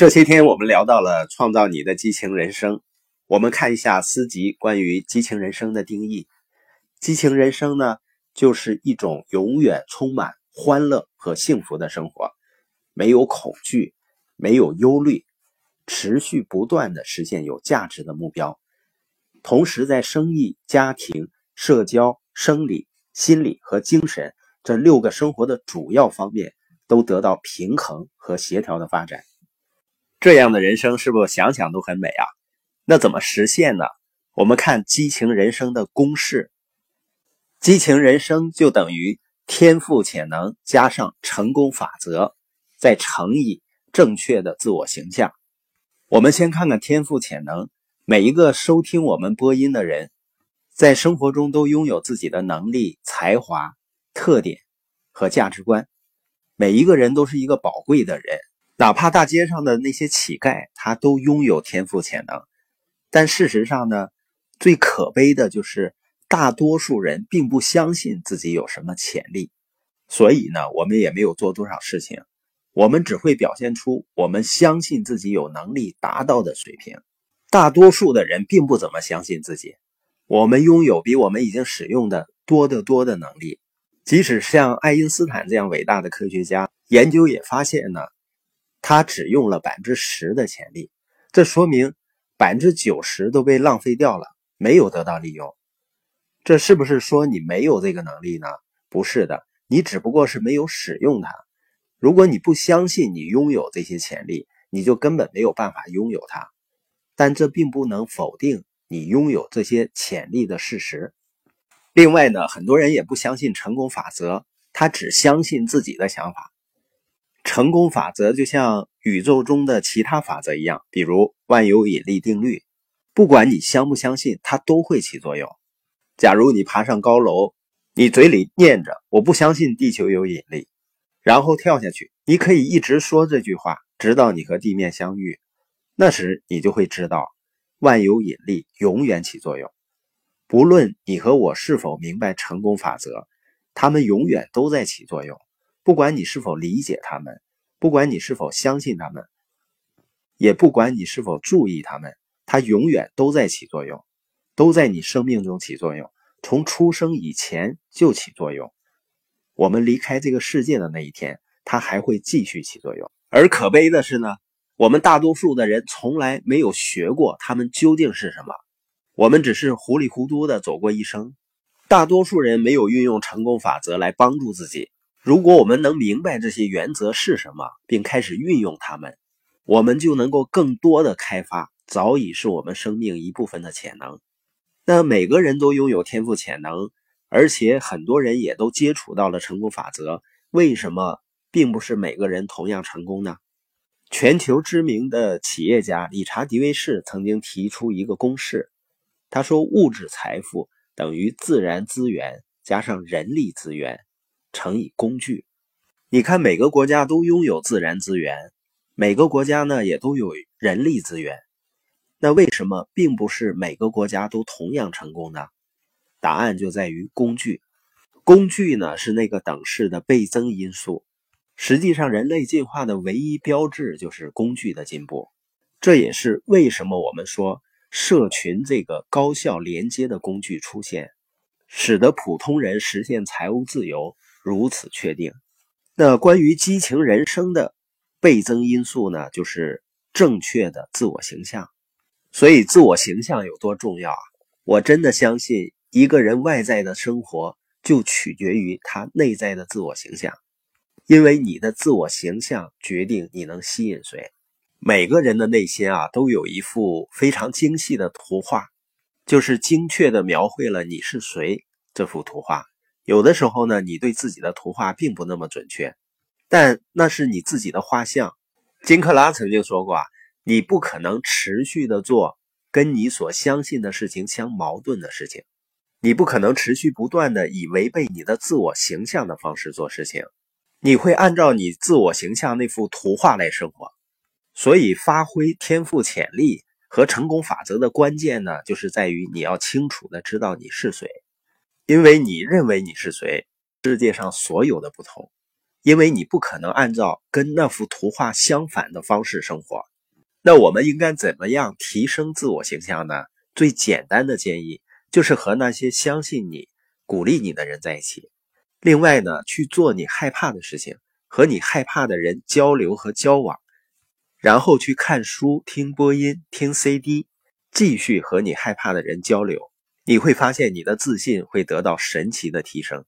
这些天我们聊到了创造你的激情人生，我们看一下诗集关于激情人生的定义。激情人生呢，就是一种永远充满欢乐和幸福的生活，没有恐惧，没有忧虑，持续不断的实现有价值的目标，同时在生意、家庭、社交、生理、心理和精神这六个生活的主要方面都得到平衡和协调的发展。这样的人生是不是想想都很美啊？那怎么实现呢？我们看激情人生的公式：激情人生就等于天赋潜能加上成功法则，再乘以正确的自我形象。我们先看看天赋潜能。每一个收听我们播音的人，在生活中都拥有自己的能力、才华、特点和价值观。每一个人都是一个宝贵的人。哪怕大街上的那些乞丐，他都拥有天赋潜能，但事实上呢，最可悲的就是大多数人并不相信自己有什么潜力，所以呢，我们也没有做多少事情，我们只会表现出我们相信自己有能力达到的水平。大多数的人并不怎么相信自己，我们拥有比我们已经使用的多得多的能力。即使像爱因斯坦这样伟大的科学家，研究也发现呢。他只用了百分之十的潜力，这说明百分之九十都被浪费掉了，没有得到利用。这是不是说你没有这个能力呢？不是的，你只不过是没有使用它。如果你不相信你拥有这些潜力，你就根本没有办法拥有它。但这并不能否定你拥有这些潜力的事实。另外呢，很多人也不相信成功法则，他只相信自己的想法。成功法则就像宇宙中的其他法则一样，比如万有引力定律，不管你相不相信，它都会起作用。假如你爬上高楼，你嘴里念着“我不相信地球有引力”，然后跳下去，你可以一直说这句话，直到你和地面相遇。那时你就会知道，万有引力永远起作用。不论你和我是否明白成功法则，它们永远都在起作用。不管你是否理解他们，不管你是否相信他们，也不管你是否注意他们，它永远都在起作用，都在你生命中起作用。从出生以前就起作用，我们离开这个世界的那一天，它还会继续起作用。而可悲的是呢，我们大多数的人从来没有学过他们究竟是什么，我们只是糊里糊涂的走过一生。大多数人没有运用成功法则来帮助自己。如果我们能明白这些原则是什么，并开始运用它们，我们就能够更多的开发早已是我们生命一部分的潜能。那每个人都拥有天赋潜能，而且很多人也都接触到了成功法则。为什么并不是每个人同样成功呢？全球知名的企业家理查·迪维士曾经提出一个公式，他说：“物质财富等于自然资源加上人力资源。”乘以工具，你看每个国家都拥有自然资源，每个国家呢也都有人力资源。那为什么并不是每个国家都同样成功呢？答案就在于工具。工具呢是那个等式的倍增因素。实际上，人类进化的唯一标志就是工具的进步。这也是为什么我们说社群这个高效连接的工具出现，使得普通人实现财务自由。如此确定，那关于激情人生的倍增因素呢？就是正确的自我形象。所以，自我形象有多重要啊？我真的相信，一个人外在的生活就取决于他内在的自我形象，因为你的自我形象决定你能吸引谁。每个人的内心啊，都有一幅非常精细的图画，就是精确的描绘了你是谁这幅图画。有的时候呢，你对自己的图画并不那么准确，但那是你自己的画像。金克拉曾经说过啊，你不可能持续的做跟你所相信的事情相矛盾的事情，你不可能持续不断的以违背你的自我形象的方式做事情，你会按照你自我形象那幅图画来生活。所以，发挥天赋潜力和成功法则的关键呢，就是在于你要清楚的知道你是谁。因为你认为你是谁，世界上所有的不同，因为你不可能按照跟那幅图画相反的方式生活。那我们应该怎么样提升自我形象呢？最简单的建议就是和那些相信你、鼓励你的人在一起。另外呢，去做你害怕的事情，和你害怕的人交流和交往，然后去看书、听播音、听 CD，继续和你害怕的人交流。你会发现你的自信会得到神奇的提升。